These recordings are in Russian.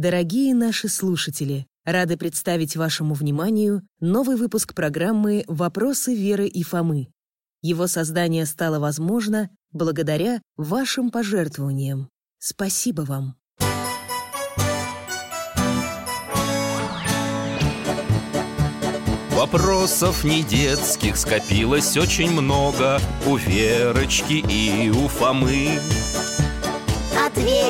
Дорогие наши слушатели, рады представить вашему вниманию новый выпуск программы «Вопросы Веры и Фомы». Его создание стало возможно благодаря вашим пожертвованиям. Спасибо вам! Вопросов не детских скопилось очень много У Верочки и у Фомы Ответить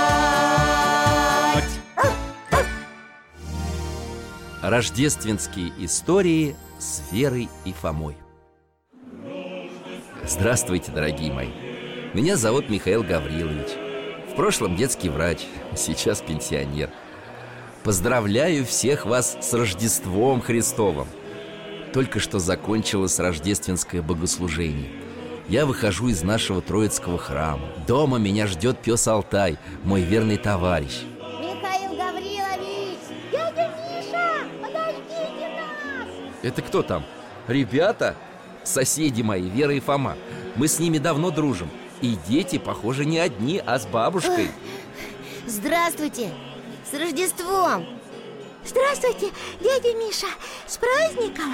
Рождественские истории с Верой и Фомой. Здравствуйте, дорогие мои! Меня зовут Михаил Гаврилович. В прошлом детский врач, сейчас пенсионер. Поздравляю всех вас с Рождеством Христовым. Только что закончилось рождественское богослужение. Я выхожу из нашего Троицкого храма. Дома меня ждет пес Алтай, мой верный товарищ Это кто там? Ребята? Соседи мои, Вера и Фома. Мы с ними давно дружим. И дети, похоже, не одни, а с бабушкой. Здравствуйте. С Рождеством. Здравствуйте, дядя Миша. С праздником.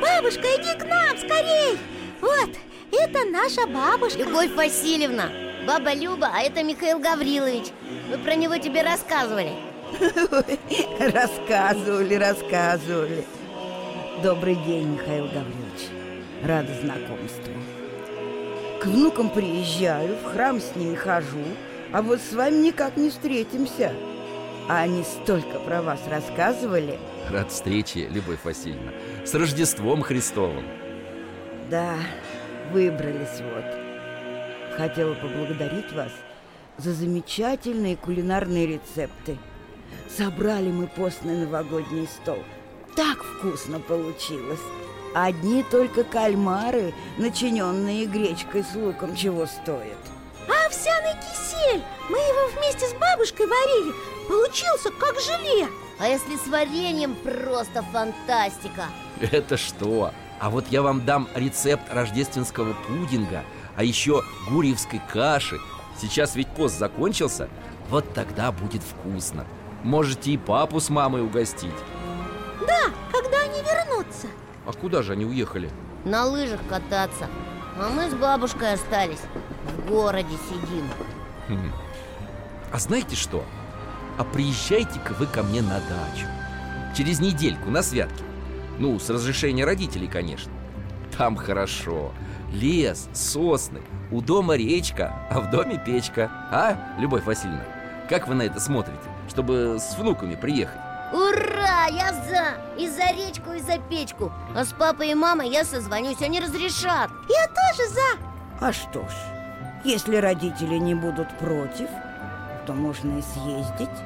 Бабушка, иди к нам, скорей. Вот, это наша бабушка. Любовь Васильевна. Баба Люба, а это Михаил Гаврилович. Мы про него тебе рассказывали? Рассказывали, рассказывали Добрый день, Михаил Гаврилович. Рада знакомству. К внукам приезжаю, в храм с ними хожу А вот с вами никак не встретимся. А они столько про вас рассказывали. Рад встрече, Любовь Васильевна. С Рождеством Христовым. Да, выбрались вот. Хотела поблагодарить вас за замечательные кулинарные рецепты. Собрали мы постный новогодний стол Так вкусно получилось. Одни только кальмары, начиненные гречкой с луком, чего стоят. А овсяный кисель! Мы его вместе с бабушкой варили. Получился как желе. А если с вареньем просто фантастика. Это что? А вот я вам дам рецепт рождественского пудинга А еще гурьевской каши. Сейчас ведь пост закончился. Вот тогда будет вкусно. Можете и папу с мамой угостить Да, когда они вернутся А куда же они уехали? На лыжах кататься А мы с бабушкой остались В городе сидим Хм. А знаете что? А приезжайте-ка вы ко мне на дачу Через недельку на святки Ну, с разрешения родителей, конечно Там хорошо Лес, сосны У дома речка, а в доме печка А, Любовь Васильевна? Как вы на это смотрите? Чтобы с внуками приехать Ура, я за! И за речку, и за печку. А с папой и мамой я созвонюсь, они разрешат. Я тоже за. А что ж, если родители не будут против, то можно и съездить.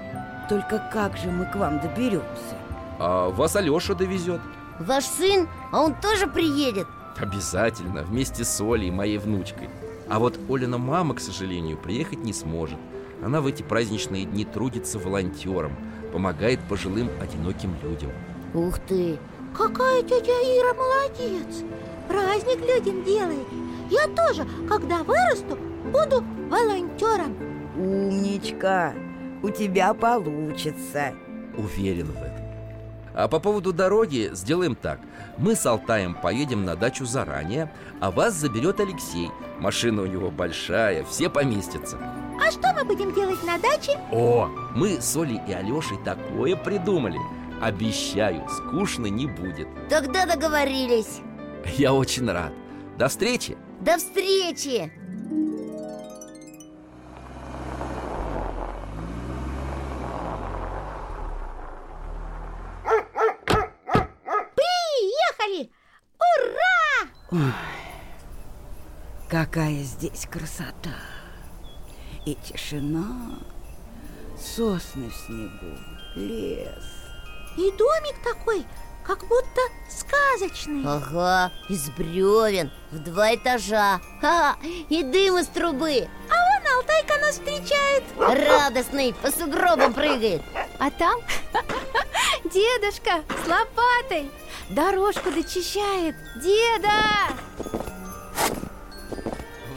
Только как же мы к вам доберемся? А вас Алеша довезет Ваш сын, а он тоже приедет. Обязательно, вместе с Олей, моей внучкой. А вот Олина мама, к сожалению, приехать не сможет Она в эти праздничные дни трудится волонтером Помогает пожилым одиноким людям. Ух ты! Какая тетя Ира молодец! Праздник людям делает. Я тоже, когда вырасту, буду волонтером. Умничка, у тебя получится. Уверен в этом. А по поводу дороги сделаем так. Мы с Алтаем поедем на дачу заранее А вас заберет Алексей. Машина у него большая, все поместятся А что мы будем делать на даче? О, мы с Олей и Алешей такое придумали Обещаю, скучно не будет Тогда договорились Я очень рад До встречи! До встречи! Приехали! Ура! Какая здесь красота! И тишина, сосны в снегу, лес. И домик такой, как будто сказочный. Ага, из бревен, в два этажа. Ха, И дым из трубы. А вон Алтайка нас встречает. Радостный, по сугробам прыгает. А там дедушка с лопатой Дорожку дочищает. Деда!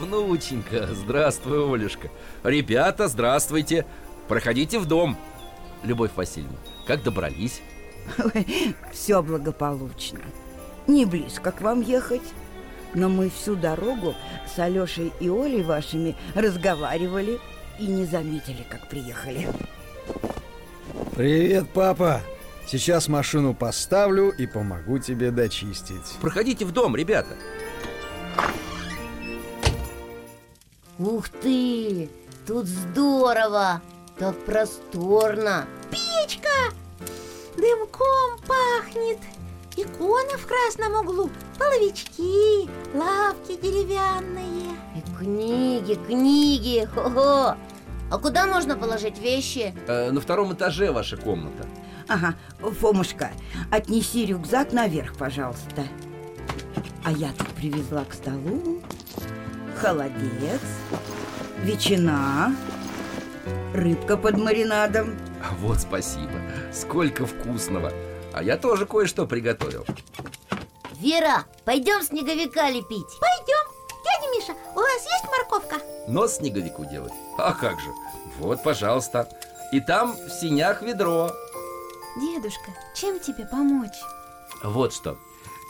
Внученька, здравствуй, Олюшка Ребята, здравствуйте Проходите в дом Любовь Васильевна, как добрались? Все благополучно. Не близко к вам ехать. Но мы всю дорогу с Алешей и Олей вашими разговаривали и не заметили, как приехали. Привет, папа! Сейчас машину поставлю и помогу тебе дочистить. Проходите в дом, ребята Ух ты, тут здорово! Так просторно! Печка! Дымком пахнет! Икона в красном углу! Половички, лавки деревянные! И книги, книги! Хо-хо. А куда можно положить вещи? э, На втором этаже ваша комната. Ага, Фомушка, отнеси рюкзак наверх, пожалуйста. А я тут привезла к столу холодец, ветчина, рыбка под маринадом. А Вот спасибо, сколько вкусного А я тоже кое-что приготовил Вера, пойдем снеговика лепить Пойдем Дядя Миша, у вас есть морковка? Нос снеговику делать? А как же? Вот, пожалуйста И там в синях ведро Дедушка, чем тебе помочь? Вот что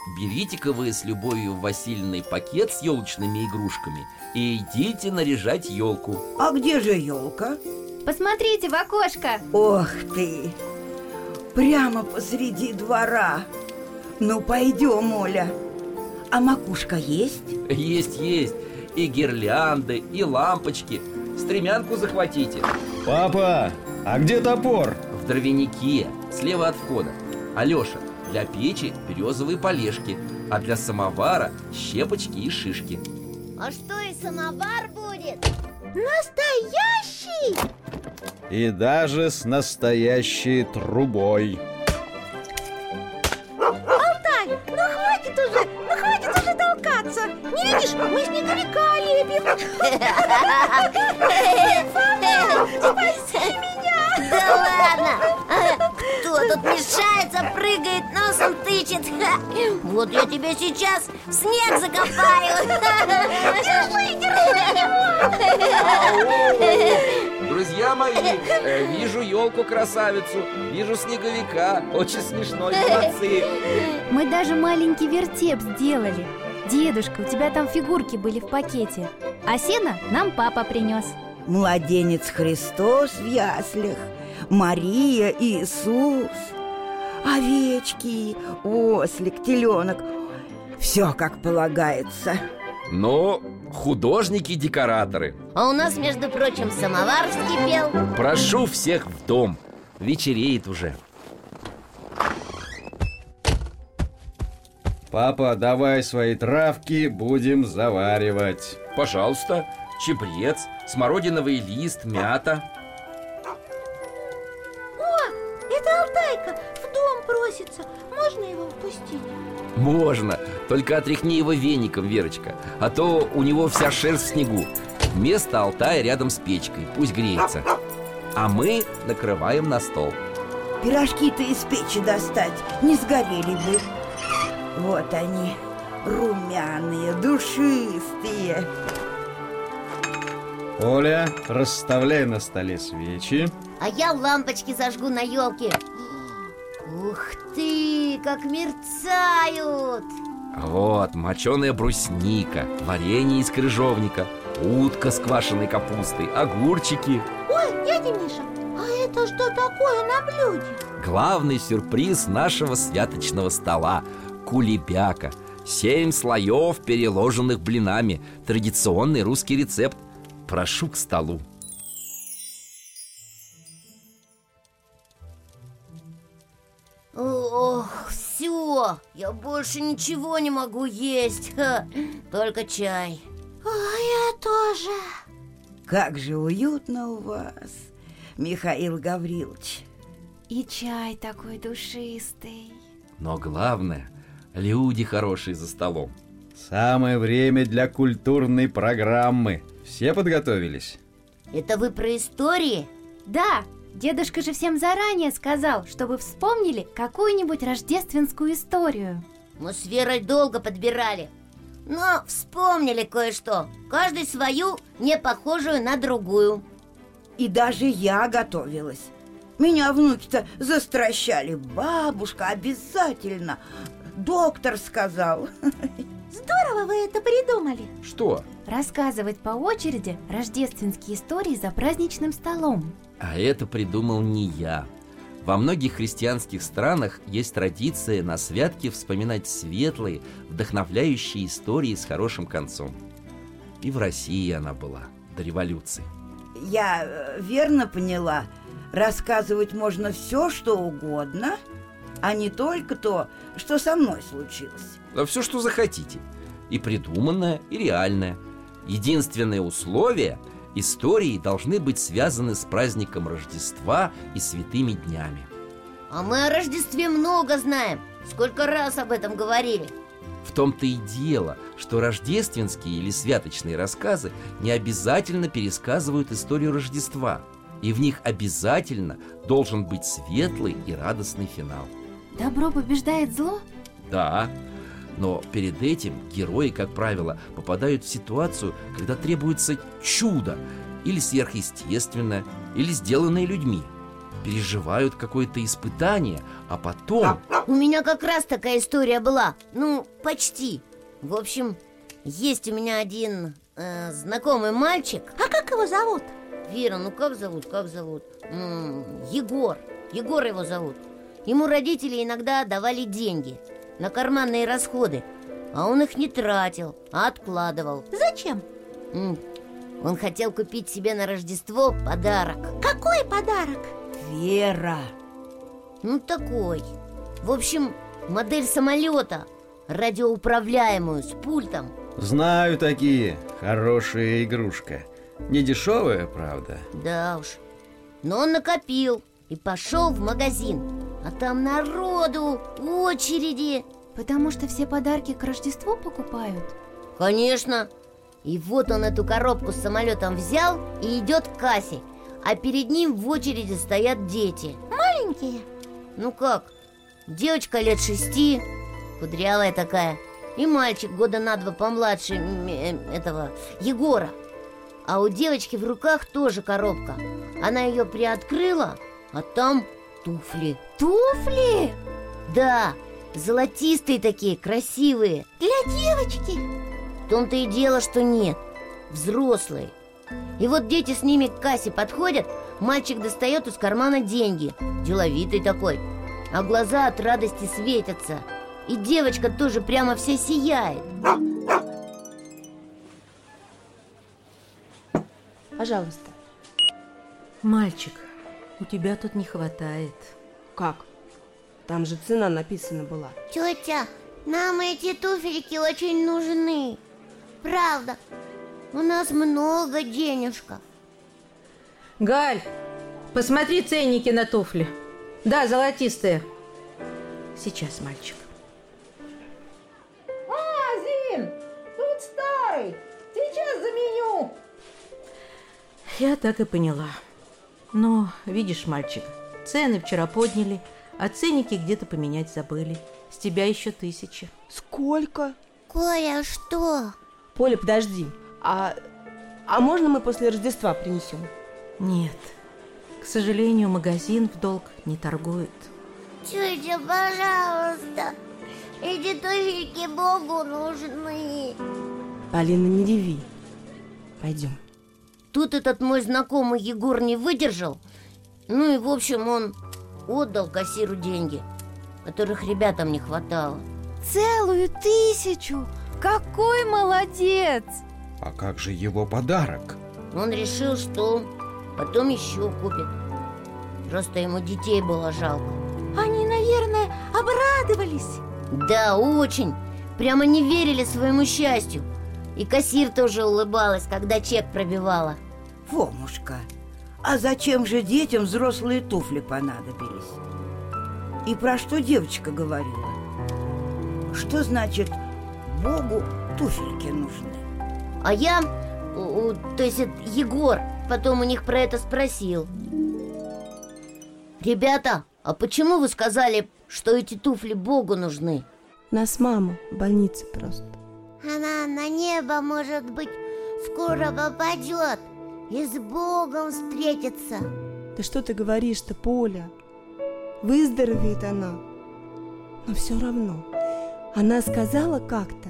Берите-ка вы с Любовью Васильевной пакет с елочными игрушками И идите наряжать елку А где же елка? Посмотрите в окошко Ох ты! Прямо посреди двора. Ну, пойдем, Оля. А макушка есть? Есть, есть И гирлянды, и лампочки Стремянку захватите Папа, а где топор? В дровянике, слева от входа Алеша, для печи березовые полежки А для самовара щепочки и шишки А что, и самовар будет? Настоящий! И даже с настоящей трубой. Алтай, ну хватит уже, ну хватит уже толкаться Не видишь, мы снеговика лепим Спаси меня! Тут мешается, прыгает, носом тычет? Ха! Вот я тебя сейчас в снег закопаю! Держи, держи Друзья мои, э, вижу елку красавицу Вижу снеговика Очень смешно, молодцы Мы даже маленький вертеп сделали Дедушка, у тебя там фигурки были в пакете А сено нам папа принес Младенец Христос в яслях, Мария, Иисус, овечки, ослик, теленок. Все как полагается. Но художники-декораторы А у нас, между прочим, самовар вскипел. Прошу всех в дом. Вечереет уже. Папа, давай свои травки, будем заваривать. Пожалуйста, чебрец, смородиновый лист, мята Алтайка в дом просится Можно его впустить? Можно, только отряхни его веником, Верочка А то у него вся шерсть в снегу Место Алтая рядом с печкой, пусть греется А мы накрываем на стол Пирожки-то из печи достать не сгорели бы. Вот они, румяные, душистые. Оля, расставляй на столе свечи. А я лампочки зажгу на елке Ух ты, как мерцают! Вот, моченая брусника, варенье из крыжовника Утка с квашеной капустой, огурчики. Ой, дядя Миша, а это что такое на блюде? Главный сюрприз нашего святочного стола – кулебяка. Семь слоев, переложенных блинами. Традиционный русский рецепт. Прошу к столу все, я больше ничего не могу есть. Ха, Только чай. Ой, я тоже. Как же уютно у вас, Михаил Гаврилович. И чай такой душистый. Но главное, люди хорошие за столом. Самое время для культурной программы. Все подготовились? Это вы про истории? Да, дедушка же всем заранее сказал, чтобы вспомнили какую-нибудь рождественскую историю. Мы с Верой долго подбирали Но вспомнили кое-что Каждый свою, не похожую на другую. И даже я готовилась. Меня внуки-то застращали. Бабушка обязательно Доктор сказал. Здорово вы это придумали. Что? Рассказывать по очереди рождественские истории за праздничным столом А это придумал не я. Во многих христианских странах есть традиция на святке вспоминать светлые, вдохновляющие истории с хорошим концом. И в России она была, до революции. Я э, верно поняла. Рассказывать можно все, что угодно А не только то, что со мной случилось. А все, что захотите. И придуманное, и реальное. Единственное условие – Истории должны быть связаны с праздником Рождества и святыми днями. А мы о Рождестве много знаем. Сколько раз об этом говорили. В том-то и дело, что рождественские или святочные рассказы не обязательно пересказывают историю Рождества И в них обязательно должен быть светлый и радостный финал. Добро побеждает зло? Да, но перед этим герои, как правило, попадают в ситуацию, когда требуется чудо. Или сверхъестественное, или сделанное людьми. Переживают какое-то испытание, а потом... У меня как раз такая история была. Ну, почти. В общем, есть у меня один э, знакомый мальчик. А как его зовут? Вера, ну как зовут, как зовут? М, Егор, Егор его зовут. Ему родители иногда давали деньги на карманные расходы А он их не тратил, а откладывал Зачем? М, Он хотел купить себе на Рождество подарок Какой подарок? Вера Ну такой В общем, модель самолета Радиоуправляемую, с пультом Знаю такие. Хорошая игрушка. Не дешевая, правда. Да уж Но он накопил и пошел в магазин. А там народу, очереди. Потому что все подарки к Рождеству покупают? Конечно. И вот он эту коробку с самолетом взял и идет к кассе. А перед ним в очереди стоят дети. Маленькие? Ну как? Девочка лет шести, кудрявая такая. И мальчик года на два помладше э, этого Егора. А у девочки в руках тоже коробка. Она ее приоткрыла, а там туфли. Туфли? Да, золотистые такие, красивые. Для девочки? В том-то и дело, что нет. Взрослые. И вот дети с ними к кассе подходят Мальчик достает из кармана деньги. Деловитый такой. А глаза от радости светятся. И девочка тоже прямо вся сияет. Пожалуйста. Мальчик, у тебя тут не хватает. Как? Там же цена написана была. Тетя, нам эти туфельки очень нужны Правда У нас много денежка Галь, посмотри ценники на туфли. Да, золотистые. Сейчас, мальчик. А, Зин, тут старый Сейчас заменю Я так и поняла. Но, видишь, мальчик, цены вчера подняли, а ценники где-то поменять забыли. С тебя еще тысяча. Сколько? Коля, что? Поля, подожди. А, а можно мы после Рождества принесем? Нет, к сожалению, магазин в долг не торгует. Тетя, пожалуйста Эти туфельки Богу нужны Полина, не реви. Пойдем. Тут этот мой знакомый Егор не выдержал. Ну и в общем он отдал кассиру деньги Которых ребятам не хватало. Целую тысячу! Какой молодец! А как же его подарок? Он решил, что потом еще купит. Просто ему детей было жалко. Они, наверное, обрадовались. Да, очень. Прямо не верили своему счастью. И кассир тоже улыбалась, когда чек пробивала Фомушка, а зачем же детям взрослые туфли понадобились? И про что девочка говорила? Что значит Богу туфельки нужны? А я, то есть Егор, потом у них про это спросил Ребята, а почему вы сказали, что эти туфли Богу нужны? Нас мама в больнице просто. Она на небо, может быть, скоро попадет и с Богом встретится. Да что ты говоришь-то, Поля? Выздоровеет она. Но все равно. Она сказала как-то,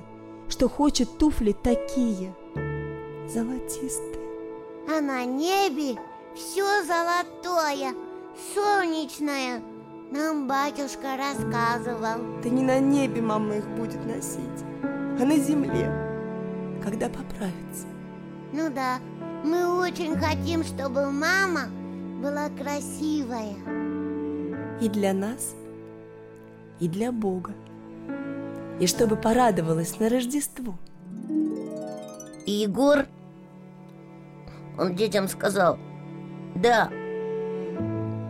что хочет туфли такие, золотистые. А на небе все золотое, солнечное. Нам батюшка рассказывал. Да не на небе мама их будет носить, а на земле, когда поправится. Ну да, мы очень хотим, чтобы мама была красивая. И для нас, и для Бога. И чтобы порадовалась на Рождество. И Егор, он детям сказал Да,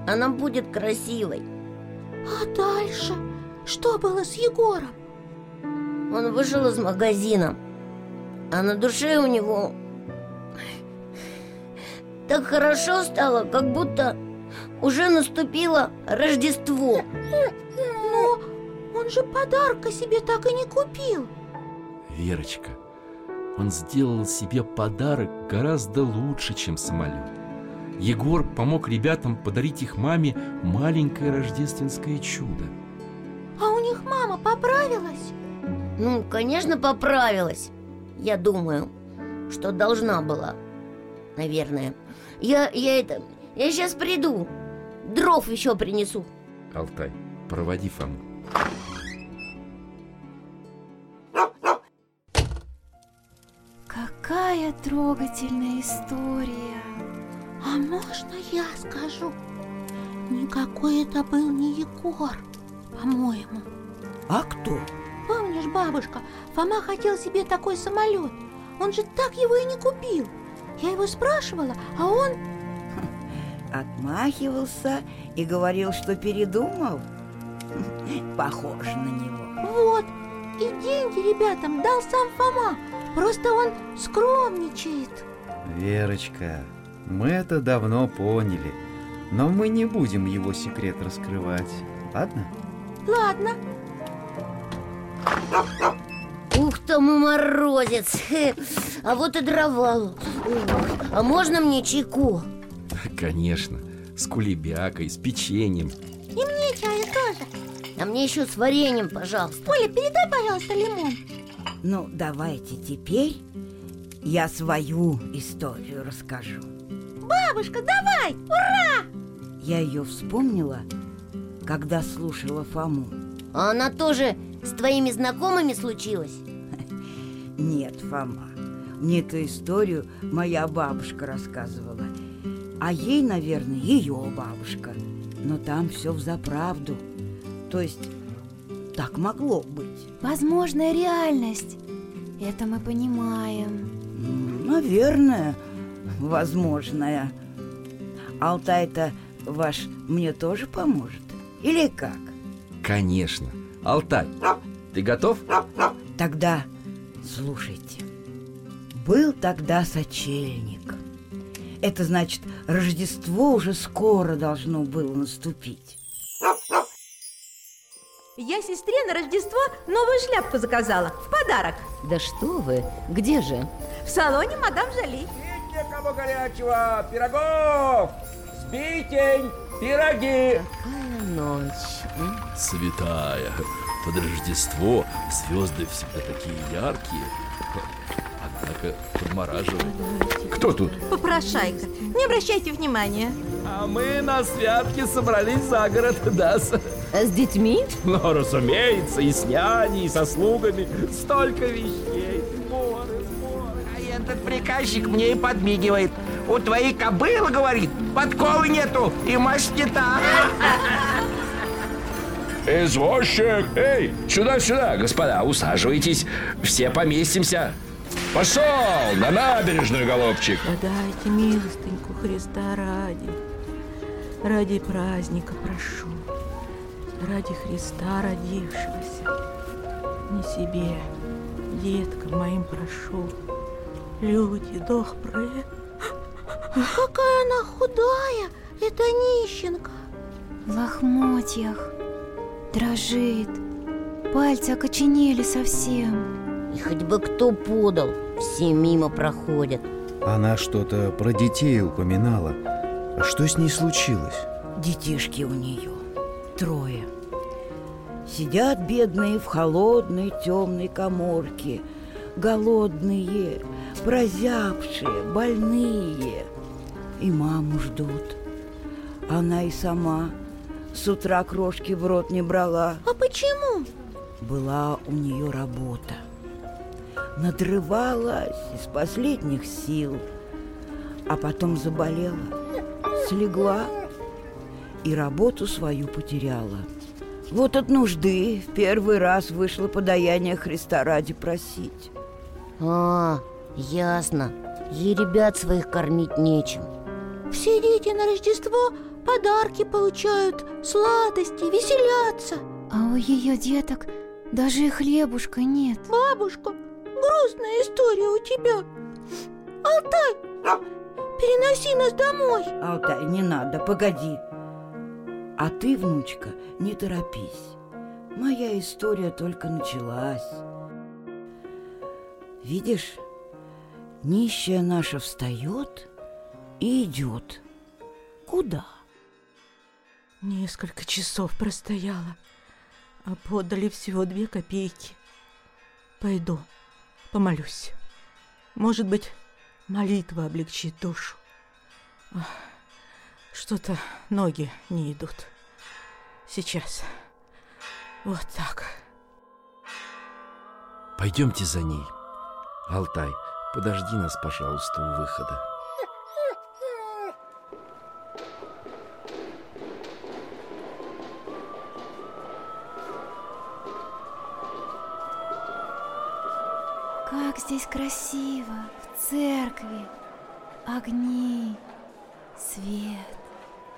она будет красивой А дальше? Что было с Егором? Он вышел из магазина А на душе у него Так хорошо стало, как будто уже наступило Рождество Но он же подарка себе так и не купил. Верочка, он сделал себе подарок гораздо лучше, чем самолет. Егор помог ребятам подарить их маме маленькое рождественское чудо. А у них мама поправилась? Ну, конечно, поправилась Я думаю, что должна была Наверное Я, я это, я сейчас приду Дров еще принесу Алтай, проводи Фому. Какая трогательная история. А можно я скажу? Никакой это был не Егор, по-моему. А кто? Помнишь, бабушка, Фома хотел себе такой самолет. Он же так его и не купил. Я его спрашивала, а он... Отмахивался и говорил, что передумал? Похож на него. Вот, и деньги ребятам дал сам Фома. Просто он скромничает. Верочка, мы это давно поняли, но мы не будем его секрет раскрывать, ладно? Ладно, там и морозец А вот и дрова Ух, А можно мне чайку? Конечно, с кулебякой, с печеньем. и мне чаю тоже. А мне еще с вареньем, пожалуйста Оля, передай, пожалуйста, лимон. Ну, давайте теперь я свою историю расскажу. Бабушка, давай! Ура! Я ее вспомнила, когда слушала Фому. А она тоже с твоими знакомыми случилась? Нет, Фома, мне эту историю моя бабушка рассказывала. А ей, наверное, ее бабушка. Но там все взаправду. То есть так могло быть. Возможная реальность. Это мы понимаем. Наверное, возможное. Алтай-то ваш мне тоже поможет? Или как? Конечно. Алтай, ты готов? Тогда слушайте. Был тогда сочельник. Это значит, Рождество уже скоро должно было наступить. Я сестре на Рождество новую шляпку заказала в подарок Да что вы, где же? В салоне мадам Жали Для кого горячего? Пирогов! Сбитень! Пироги! Какая ночь. м? Святая. Под Рождество звезды всегда такие яркие. Однако подмораживает. Кто тут? Попрошайка, не обращайте внимания А мы на святки собрались за город, да? с- А с детьми? Ну, разумеется, и с няней, и со слугами. Столько вещей. Сборы, сборы. А этот приказчик мне и подмигивает. У твоей кобылы, говорит, подковы нету и масть не та. Извозчик! Эй, сюда-сюда, господа, усаживайтесь. Все поместимся. Пошел на набережную, голубчик. Подайте милостыньку Христа ради. Ради праздника прошу. Ради Христа родившегося. Не себе, деткам моим прошу. Люди, добрые Какая она худая, эта нищенка. В лохмотьях Дрожит Пальцы окоченели совсем И хоть бы кто подал, все мимо проходят Она что-то про детей упоминала. А что с ней случилось? Детишки у нее трое. Сидят бедные в холодной темной коморке, голодные, прозябшие, больные. И маму ждут. Она и сама с утра крошки в рот не брала. А почему? Была у нее работа. Надрывалась из последних сил, а потом заболела, слегла и работу свою потеряла. Вот от нужды в первый раз вышло подаяние Христа ради просить. А, ясно Ей ребят своих кормить нечем Все дети на Рождество подарки получают, сладости, веселятся А у ее деток даже и хлебушка нет Бабушка, грустная история у тебя Алтай, переноси нас домой Алтай, не надо, погоди. А ты, внучка, не торопись. Моя история только началась. Видишь, нищая наша встает и идет. Куда? Несколько часов простояла А подали всего две копейки. Пойду, помолюсь. Может быть, молитва облегчит душу. Что-то ноги не идут. Сейчас. Вот так. Пойдемте за ней. Алтай, подожди нас, пожалуйста, у выхода Как здесь красиво В церкви Огни Свет.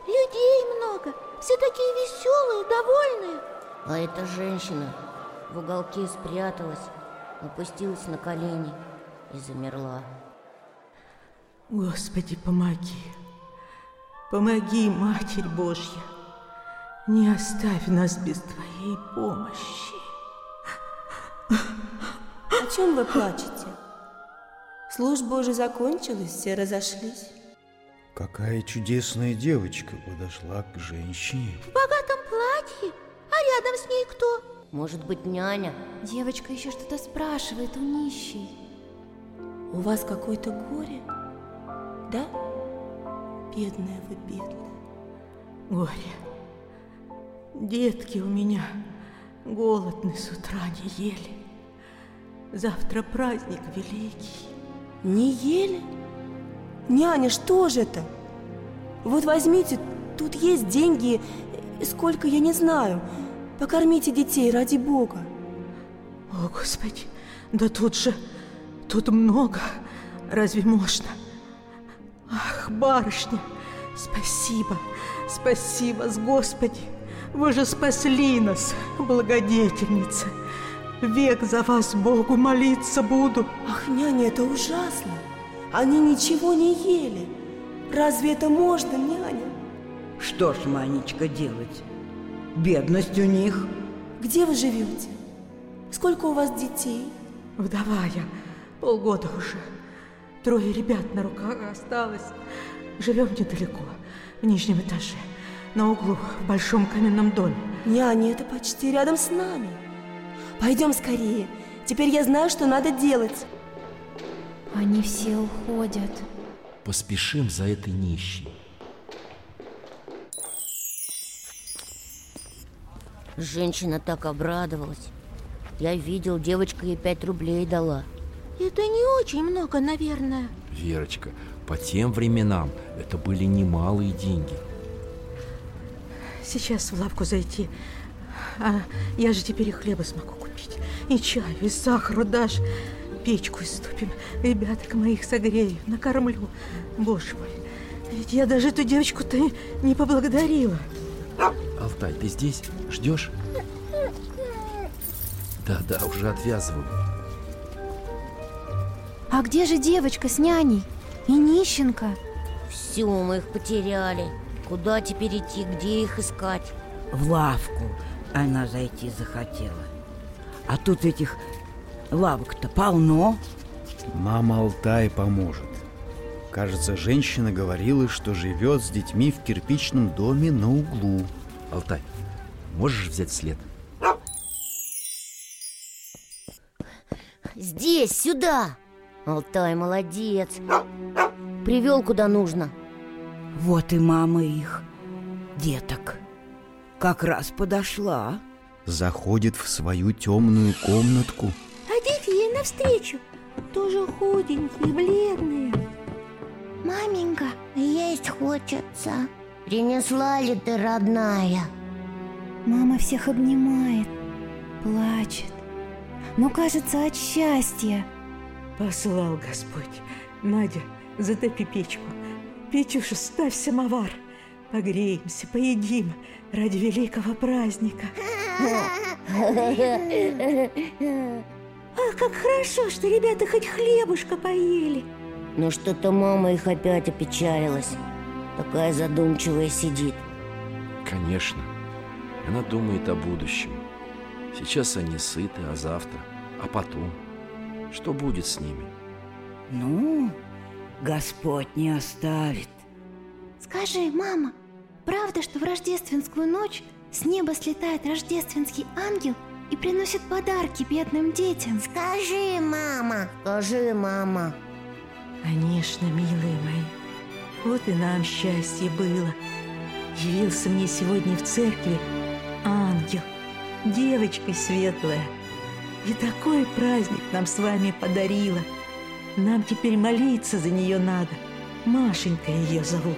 Людей много, все такие веселые, довольные. А эта женщина в уголке спряталась Опустилась на колени и замерла. Господи, помоги. Помоги, Матерь Божья. Не оставь нас без Твоей помощи О чем вы плачете? Служба уже закончилась, все разошлись. Какая чудесная девочка подошла к женщине. В богатом платье, а рядом с ней кто? Может быть, няня? Девочка еще что-то спрашивает у нищей У вас какое-то горе, да? Бедная вы, бедная. Горе Детки у меня голодны с утра не ели Завтра праздник великий Не ели? Няня, что же это? Вот возьмите, тут есть деньги, сколько я не знаю. Покормите детей ради Бога. О, Господи, да тут же, тут много, разве можно? Ах, барышня, спасибо, спасибо, с Господи, вы же спасли нас, благодетельница. Век за вас Богу молиться буду. Ах, няня, это ужасно. Они ничего не ели. Разве это можно, няня? Что ж, Манечка, делать? Бедность у них. Где вы живете? Сколько у вас детей? Вдова я, полгода уже. Трое ребят на руках осталось. Живем недалеко, в нижнем этаже, на углу, в большом каменном доме. Няня, это почти рядом с нами. Пойдем скорее. Теперь я знаю, что надо делать. Они все уходят Поспешим за этой нищей. Женщина так обрадовалась Я видел, девочка ей пять рублей дала Это не очень много, наверное Верочка, по тем временам это были немалые деньги. Сейчас в лавку зайти. А я же теперь и хлеба смогу купить. И чаю, и сахару дашь. печку истопим, ребяток моих согрею, накормлю. Боже мой, ведь я даже эту девочку-то не поблагодарила. Алтай, ты здесь? Ждешь? Да-да, уже отвязываю. А где же девочка с няней? И нищенка? Все, мы их потеряли. Куда теперь идти, где их искать? В лавку она зайти захотела. А тут этих лавок-то полно. Мама Алтай поможет. Кажется, женщина говорила, что живет с детьми в кирпичном доме на углу. Алтай, можешь взять след? Здесь, сюда! Алтай молодец. Привел куда нужно. Вот и мама их, деток. Как раз подошла. Заходит в свою темную комнатку. А дети ей навстречу. Тоже худенькие, бледные. Маменька, есть хочется. Принесла ли ты, родная? Мама всех обнимает, плачет. Но кажется от счастья. Послал Господь. Надя, затопи печку. Печуша, ставь самовар. Погреемся, поедим ради великого праздника. Ах, как хорошо, что ребята хоть хлебушка поели. Но что-то мама их опять опечалилась. Такая задумчивая сидит. Конечно. Она думает о будущем. Сейчас они сыты, а завтра? А потом? Что будет с ними? Ну, Господь не оставит. Скажи, мама, правда, что в рождественскую ночь с неба слетает рождественский ангел и приносит подарки бедным детям? Скажи, мама, скажи, мама. Конечно, милые мои. Вот и нам счастье было. Явился мне сегодня в церкви ангел, девочка светлая. И такой праздник нам с вами подарила. Нам теперь молиться за нее надо. Машенька ее зовут.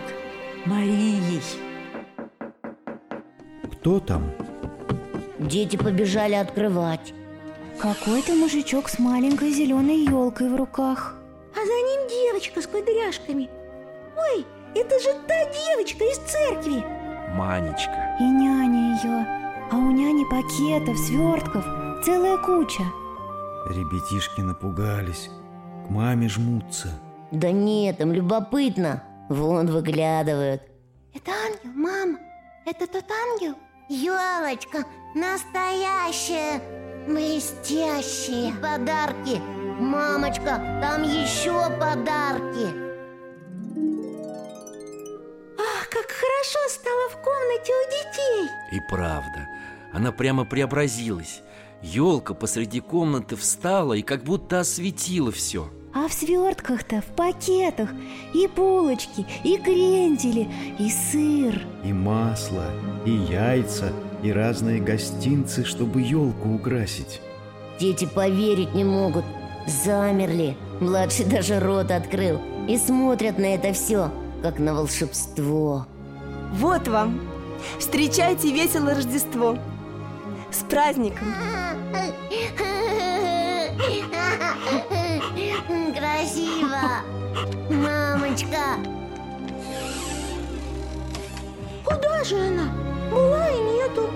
Марией. Кто там? Дети побежали открывать. Какой-то мужичок с маленькой зеленой елкой в руках. А за ним девочка с кудряшками. Ой, это же та девочка из церкви. Манечка. И няня ее. А у няни пакетов, свертков целая куча. Ребятишки напугались. К маме жмутся. Да нет, им любопытно. Вон выглядывают. Это ангел, мама. Это тот ангел? Елочка, настоящая, блестящие подарки. Мамочка, там еще подарки. Ах, как хорошо стало в комнате у детей. И правда, она прямо преобразилась. Елка посреди комнаты встала и как будто осветила все. А в свертках-то, в пакетах и булочки, и крендели, и сыр. И масло, и яйца, и разные гостинцы, чтобы елку украсить. Дети поверить не могут. Замерли. Младший даже рот открыл. И смотрят на это все, как на волшебство. Вот вам. Встречайте весело Рождество. С праздником. Красиво! Мамочка! Куда же она? Была и нету.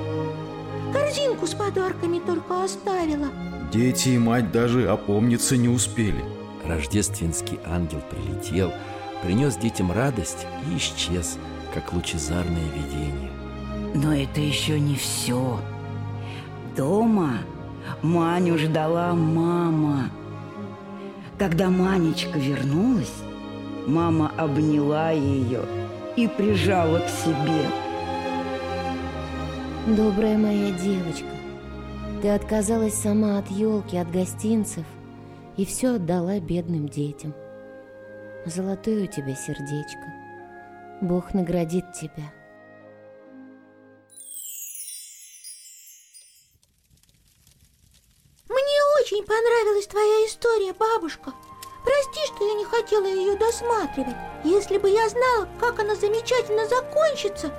Корзинку с подарками только оставила. Дети и мать даже опомниться не успели. Рождественский ангел прилетел, принес детям радость и исчез, как лучезарное видение. Но это еще не все. Дома Маню ждала мама. Когда Манечка вернулась, мама обняла ее и прижала к себе. Добрая моя девочка, ты отказалась сама от елки, от гостинцев и все отдала бедным детям. Золотое у тебя сердечко. Бог наградит тебя. Очень понравилась твоя история, бабушка. Прости, что я не хотела ее досматривать. Если бы я знала, как она замечательно закончится.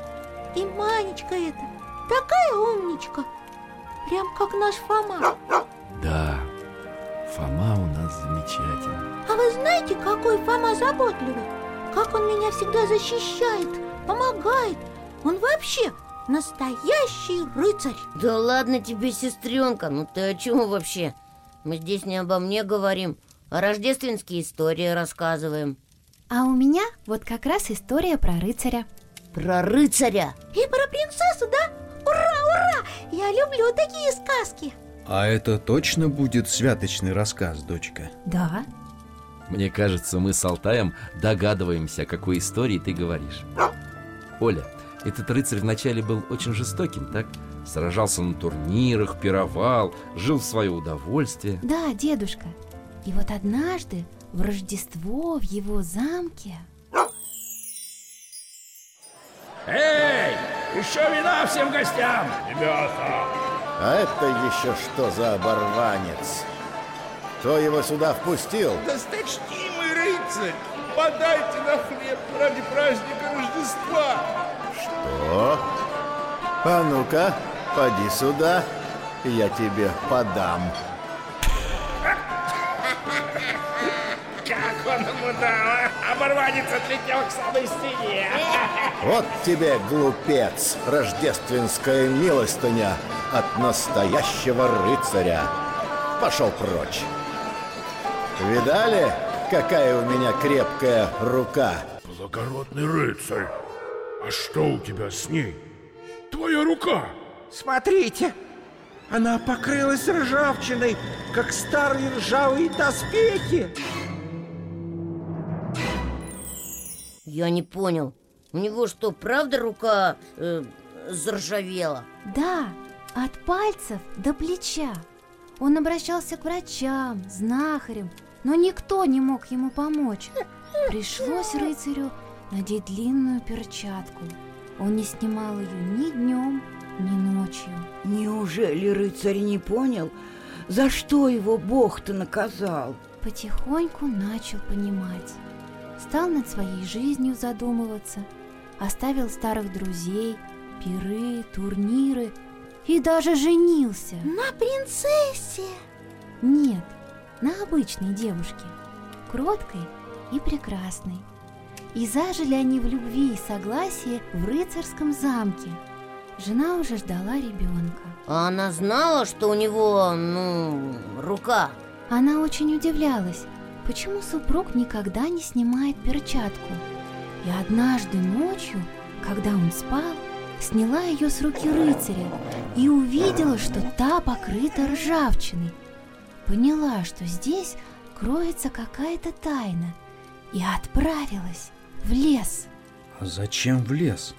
И Манечка эта, такая умничка. Прям как наш Фома. Да, Фома у нас замечательно. А вы знаете, какой Фома заботливый? Как он меня всегда защищает, помогает. Он вообще настоящий рыцарь. Да ладно тебе, сестренка, ну ты о чем вообще? Мы здесь не обо мне говорим, а рождественские истории рассказываем. А у меня вот как раз история про рыцаря. Про рыцаря? И про принцессу, да? Ура, ура! Я люблю такие сказки. А это точно будет святочный рассказ, дочка? Да. Мне кажется, мы с Алтаем догадываемся, о какой истории ты говоришь. Оля, этот рыцарь вначале был очень жестоким, так? Сражался на турнирах, пировал, жил в свое удовольствие. Да, дедушка. И вот однажды в Рождество в его замке... Эй, еще вина всем гостям! Ребята! А это еще что за оборванец? Кто его сюда впустил? Досточтимый рыцарь, подайте на хлеб ради праздника Рождества. Что? А ну-ка, поди сюда, я тебе подам. Как он ему дал, а? Оборванец отлетел к самой стене. Вот тебе, глупец, рождественская милостыня от настоящего рыцаря. Пошел прочь. Видали, какая у меня крепкая рука? Благородный рыцарь, а что у тебя с ней? Твоя рука. Смотрите, она покрылась ржавчиной, как старые ржавые доспехи. Я не понял. У него что, правда рука э, заржавела? Да, от пальцев до плеча. Он обращался к врачам, знахарям, но никто не мог ему помочь. Пришлось рыцарю надеть длинную перчатку. Он не снимал ее ни днем, ни ночью. Неужели рыцарь не понял, за что его Бог-то наказал? Потихоньку начал понимать. Стал над своей жизнью задумываться. Оставил старых друзей, пиры, турниры и даже женился. На принцессе? Нет, на обычной девушке, кроткой и прекрасной. И зажили они в любви и согласии в рыцарском замке. Жена уже ждала ребенка. А она знала, что у него, ну, рука? Она очень удивлялась, почему супруг никогда не снимает перчатку. И однажды ночью, когда он спал, сняла ее с руки рыцаря и увидела, что та покрыта ржавчиной. Поняла, что здесь кроется какая-то тайна, и отправилась в лес. А зачем в лес?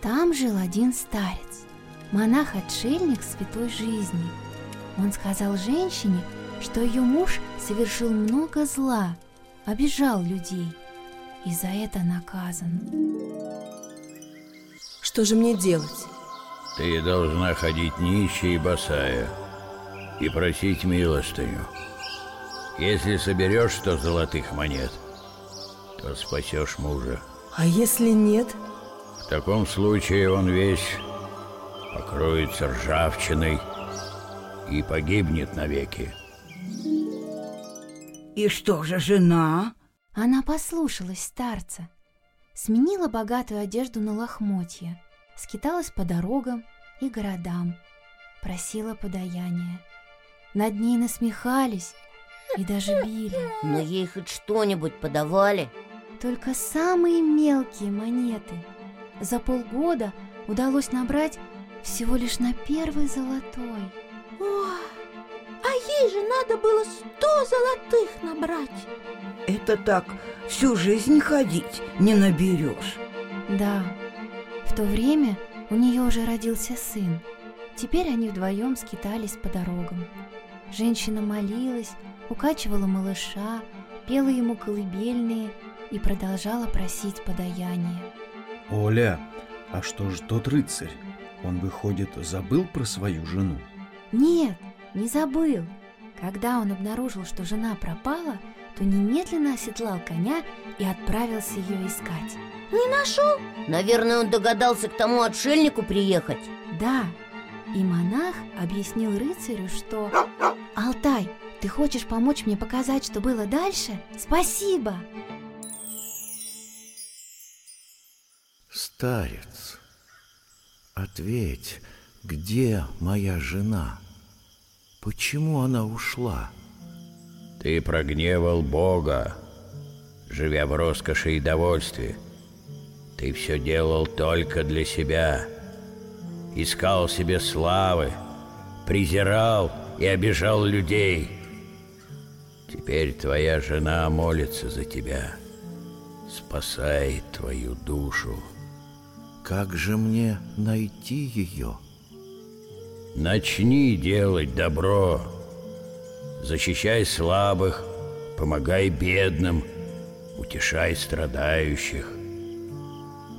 Там жил один старец, монах-отшельник святой жизни. Он сказал женщине, что ее муж совершил много зла, обижал людей, и за это наказан. Что же мне делать? Ты должна ходить нищей и босая и просить милостыню. Если соберешь сто золотых монет, то спасешь мужа. А если нет? В таком случае он весь покроется ржавчиной и погибнет навеки. И что же жена? Она послушалась старца, сменила богатую одежду на лохмотья, скиталась по дорогам и городам, просила подаяния. Над ней насмехались и даже били. Но ей хоть что-нибудь подавали? Только самые мелкие монеты. За полгода удалось набрать всего лишь на первый золотой. О, а ей же надо было сто золотых набрать. Это так всю жизнь ходить не наберешь. Да, в то время у нее уже родился сын. Теперь они вдвоем скитались по дорогам. Женщина молилась, укачивала малыша, пела ему колыбельные и продолжала просить подаяния. Оля, а что же тот рыцарь? Он, выходит, забыл про свою жену? Нет, не забыл. Когда он обнаружил, что жена пропала, то немедленно оседлал коня и отправился ее искать. Не нашел? Наверное, он догадался к тому отшельнику приехать. Да, и монах объяснил рыцарю, что... Алтай, Ты хочешь помочь мне показать, что было дальше? Спасибо! Старец, ответь, где моя жена? Почему она ушла? Ты прогневал Бога, живя в роскоши и довольстве. Ты все делал только для себя. Искал себе славы, презирал и обижал людей. Теперь твоя жена молится за тебя, спасает твою душу. Как же мне найти ее? Начни делать добро. Защищай слабых, помогай бедным, утешай страдающих.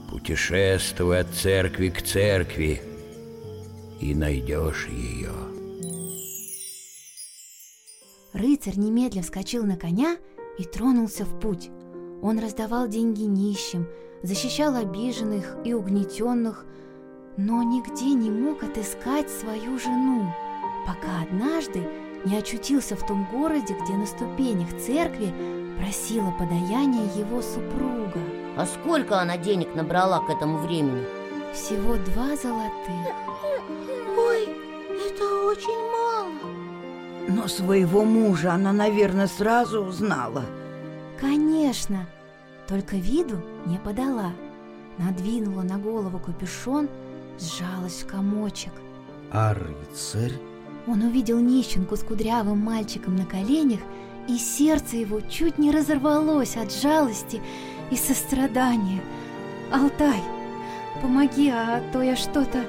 Путешествуй от церкви к церкви и найдешь ее. Рыцарь немедленно вскочил на коня и тронулся в путь. Он раздавал деньги нищим, защищал обиженных и угнетенных, но нигде не мог отыскать свою жену, пока однажды не очутился в том городе, где на ступенях церкви просила подаяние его супруга. А сколько она денег набрала к этому времени? Всего два золотых. Ой, это очень мало. Но своего мужа она, наверное, сразу узнала. Конечно, только виду не подала. Надвинула на голову капюшон, сжалась в комочек. А рыцарь? Он увидел нищенку с кудрявым мальчиком на коленях, и сердце его чуть не разорвалось от жалости и сострадания. Алтай, помоги, а то я что-то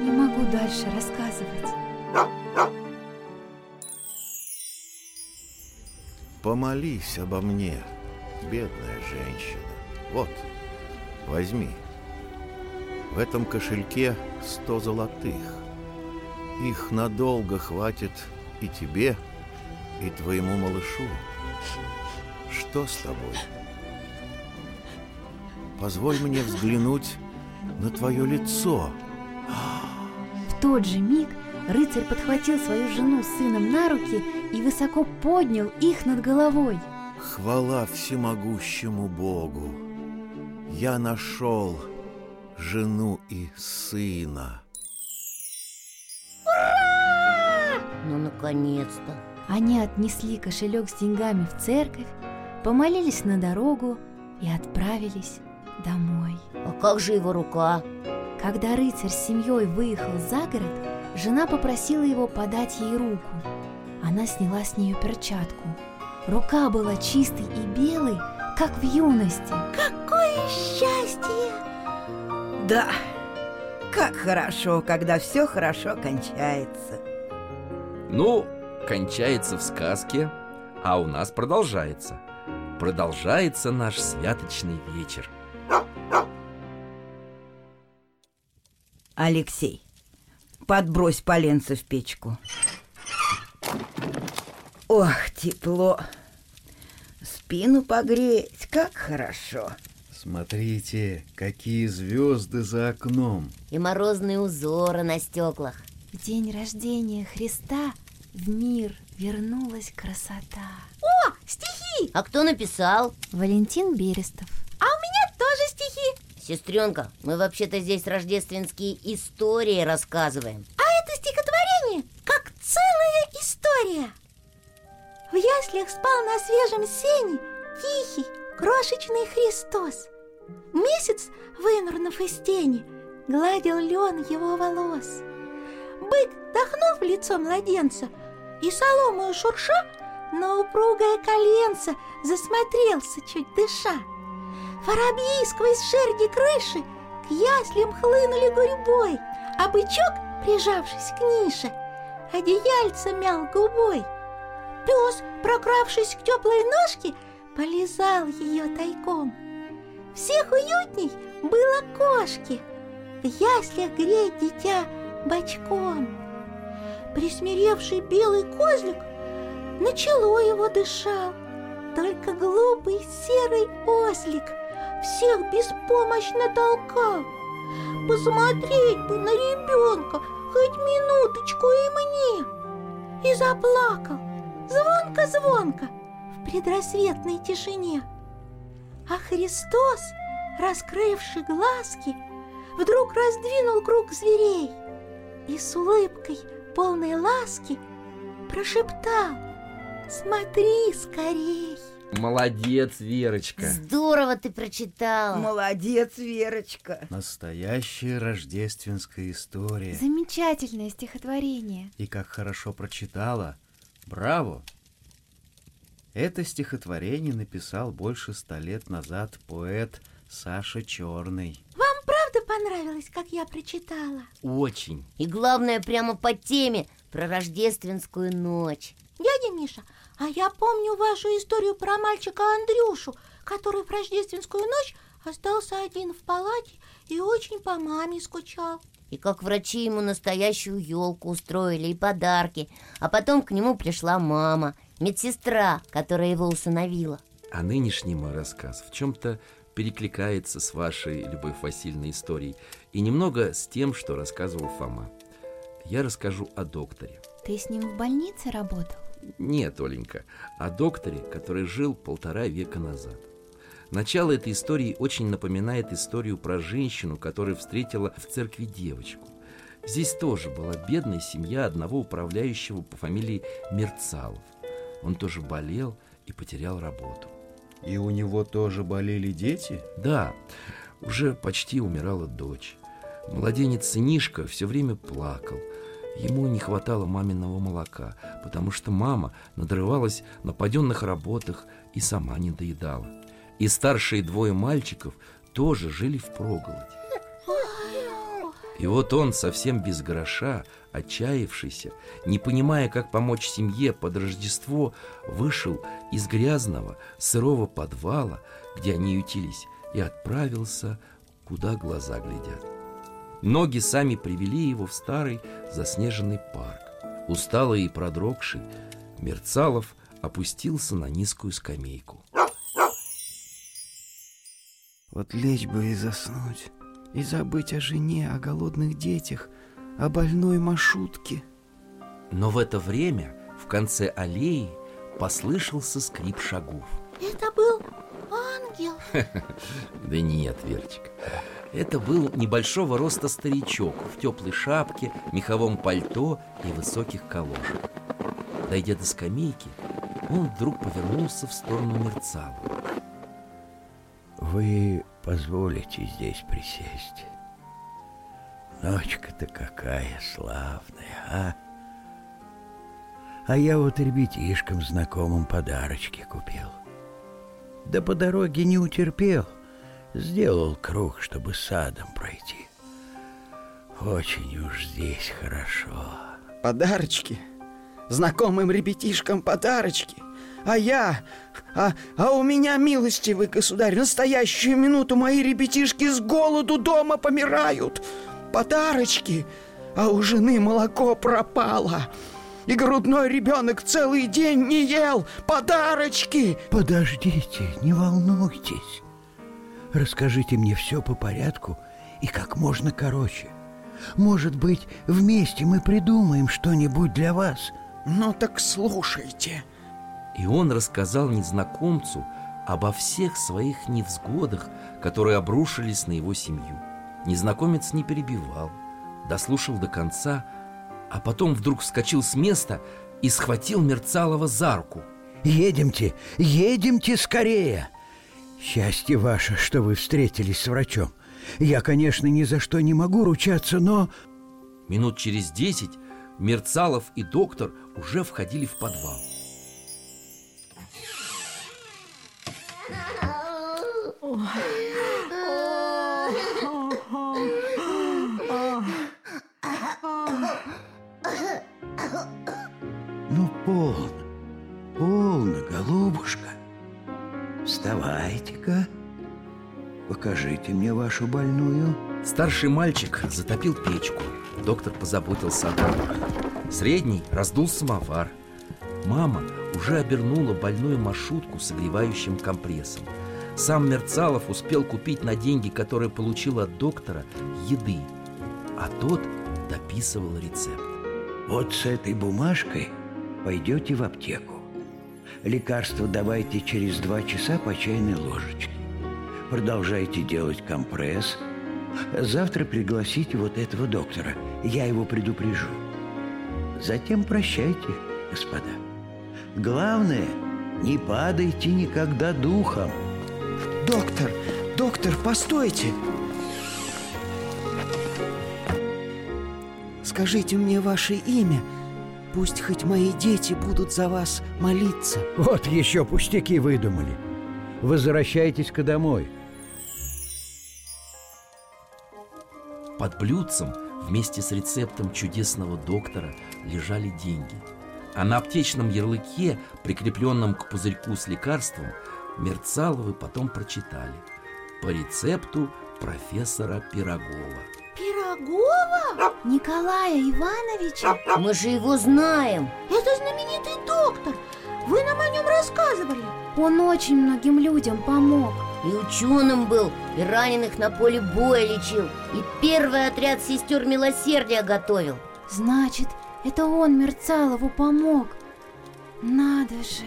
не могу дальше рассказывать. Помолись обо мне, бедная женщина. Вот, возьми. В этом кошельке сто золотых. Их надолго хватит и тебе, и твоему малышу. Что с тобой? Позволь мне взглянуть на твое лицо. В тот же миг рыцарь подхватил свою жену с сыном на руки и высоко поднял их над головой. Хвала всемогущему Богу! Я нашел жену и сына. Ну, наконец-то. Они отнесли кошелек с деньгами в церковь, помолились на дорогу и отправились домой. А как же его рука? Когда рыцарь с семьей выехал за город, жена попросила его подать ей руку. Она сняла с нее перчатку. Рука была чистой и белой, как в юности. Какое счастье! Да, как хорошо, когда все хорошо кончается. Ну, кончается в сказке, а у нас продолжается. Продолжается наш святочный вечер. Алексей, подбрось поленца в печку. Ох, тепло. Спину погреть, как хорошо. Смотрите, какие звезды за окном. И морозные узоры на стеклах. В день рождения Христа в мир вернулась красота. О, стихи! А кто написал? Валентин Берестов. А у меня тоже стихи. Сестренка, мы вообще-то здесь рождественские истории рассказываем. Яслях спал на свежем сене тихий, крошечный Христос. Месяц, вынурнув из тени, гладил лен его волос. Бык дохнул в лицо младенца, и соломою шурша на упругое коленце засмотрелся, чуть дыша. Воробьи сквозь жерди крыши к яслям хлынули гурьбой, а бычок, прижавшись к нише, одеяльце мял губой. Пес, прокравшись к теплой ножке, полизал ее тайком. Всех уютней было кошки, в яслях греть дитя бочком. Присмиревший белый козлик начало его дышал, только глупый серый ослик всех беспомощно толкал. Посмотреть бы на ребенка хоть минуточку и мне. И заплакал, звонко-звонко в предрассветной тишине. А Христос, раскрывший глазки, вдруг раздвинул круг зверей и с улыбкой полной ласки прошептал «Смотри скорей!» Молодец, Верочка. Здорово ты прочитала. Молодец, Верочка. Настоящая рождественская история. Замечательное стихотворение. И как хорошо прочитала Браво! Это стихотворение написал больше ста лет назад поэт Саша Черный Вам правда понравилось, как я прочитала? Очень И главное, прямо по теме Про рождественскую ночь Дядя Миша, а я помню вашу историю про мальчика Андрюшу, который в рождественскую ночь остался один в палате и очень по маме скучал. И как врачи ему настоящую елку устроили и подарки, а потом к нему пришла мама, медсестра, которая его усыновила. А нынешний мой рассказ в чем-то перекликается с вашей, Любовь Васильевна, историей и немного с тем, что рассказывал Фома. Я расскажу о докторе. Ты с ним в больнице работал? Нет, Оленька, о докторе, который жил полтора века назад. Начало этой истории очень напоминает историю про женщину, которая встретила в церкви девочку. Здесь тоже была бедная семья одного управляющего по фамилии Мерцалов. Он тоже болел и потерял работу. И у него тоже болели дети? Да, уже почти умирала дочь. Младенец сынишка все время плакал. Ему не хватало маминого молока, потому что мама надрывалась на паденных работах и сама не доедала. И старшие двое мальчиков тоже жили в проголоде. И вот он, совсем без гроша, отчаявшийся, не понимая, как помочь семье под Рождество, вышел из грязного, сырого подвала, где они ютились, и отправился, куда глаза глядят. Ноги сами привели его в старый заснеженный парк. Усталый и продрогший, Мерцалов опустился на низкую скамейку. Вот лечь бы и заснуть, и забыть о жене, о голодных детях, о больной маршрутке. Но в это время в конце аллеи послышался скрип шагов. Это был ангел. Да нет, Верочка. Это был небольшого роста старичок в теплой шапке, меховом пальто и высоких калошах. Дойдя до скамейки, он вдруг повернулся в сторону Мерцала. Вы позволите здесь присесть? Ночка-то какая славная, а? А я вот ребятишкам знакомым подарочки купил. Да по дороге не утерпел. Сделал круг, чтобы садом пройти. Очень уж здесь хорошо. Подарочки? Знакомым ребятишкам подарочки? А я... А, а у меня, милостивый государь, настоящую минуту мои ребятишки с голоду дома помирают. Подарочки? А у жены молоко пропало. И грудной ребенок целый день не ел. Подарочки! Подождите, не волнуйтесь. Расскажите мне все по порядку и как можно короче. Может быть, вместе мы придумаем что-нибудь для вас. Ну так слушайте. И он рассказал незнакомцу обо всех своих невзгодах, которые обрушились на его семью. Незнакомец не перебивал, дослушал до конца, а потом вдруг вскочил с места и схватил Мерцалова за руку. «Едемте, едемте скорее!» Счастье ваше, что вы встретились с врачом. Я, конечно, ни за что не могу ручаться, но... Минут через десять Мерцалов и доктор уже входили в подвал. Ну, полно, полно, голубушка. Вставайте-ка. Покажите мне вашу больную. Старший мальчик затопил печку. Доктор позаботился о дровах. Средний раздул самовар. Мама уже обернула больную маршрутку согревающим компрессом. Сам Мерцалов успел купить на деньги, которые получил от доктора, еды, а тот дописывал рецепт. Вот с этой бумажкой пойдете в аптеку. Лекарство давайте через два часа по чайной ложечке. Продолжайте делать компресс. Завтра пригласите вот этого доктора. Я его предупрежу. Затем прощайте, господа. Главное, не падайте никогда духом. Доктор, доктор, постойте! Скажите мне ваше имя. Пусть хоть мои дети будут за вас молиться. Вот еще пустяки выдумали. Возвращайтесь-ка домой. Под блюдцем вместе с рецептом чудесного доктора лежали деньги. А на аптечном ярлыке, прикрепленном к пузырьку с лекарством, Мерцаловы потом прочитали по рецепту профессора Пирогова. Пирогова? Николая Ивановича? Мы же его знаем. Это знаменитый доктор. Вы нам о нем рассказывали. Он очень многим людям помог. И ученым был, и раненых на поле боя лечил И первый отряд сестер милосердия готовил. Значит, это он Мерцалову помог Надо же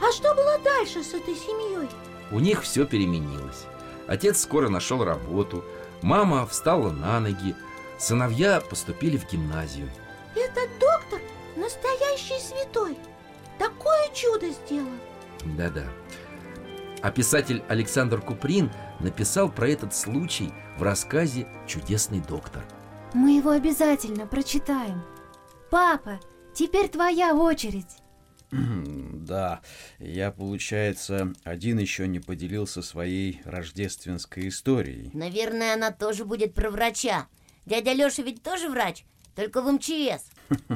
А что было дальше с этой семьей? У них все переменилось. Отец скоро нашел работу, мама встала на ноги, сыновья поступили в гимназию. Этот доктор настоящий святой Такое чудо сделал Да-да. А писатель Александр Куприн написал про этот случай в рассказе «Чудесный доктор». Мы его обязательно прочитаем Папа, теперь твоя очередь Да, я, получается, один еще не поделился своей рождественской историей. Наверное, она тоже будет про врача Дядя Леша ведь тоже врач, только в МЧС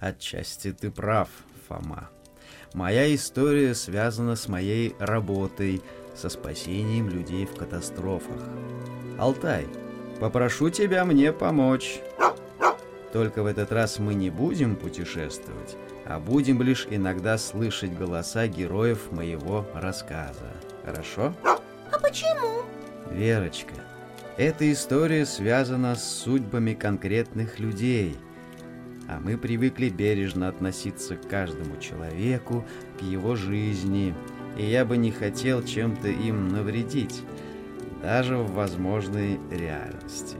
Отчасти ты прав, Фома. Моя история связана с моей работой, со спасением людей в катастрофах. Алтай, попрошу тебя мне помочь. Только в этот раз мы не будем путешествовать, а будем лишь иногда слышать голоса героев моего рассказа. Хорошо? А почему? Верочка, эта история связана с судьбами конкретных людей, а мы привыкли бережно относиться к каждому человеку, к его жизни, и я бы не хотел чем-то им навредить, даже в возможной реальности.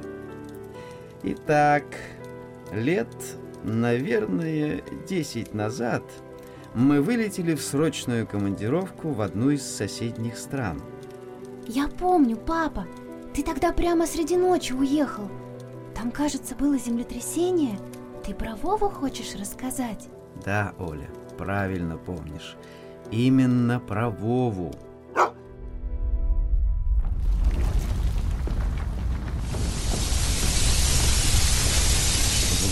Итак, лет, наверное, 10 назад мы вылетели в срочную командировку в одну из соседних стран. Я помню, папа Ты тогда прямо среди ночи уехал Там, кажется, было землетрясение Ты про Вову хочешь рассказать? Да, Оля, правильно помнишь. Именно про Вову.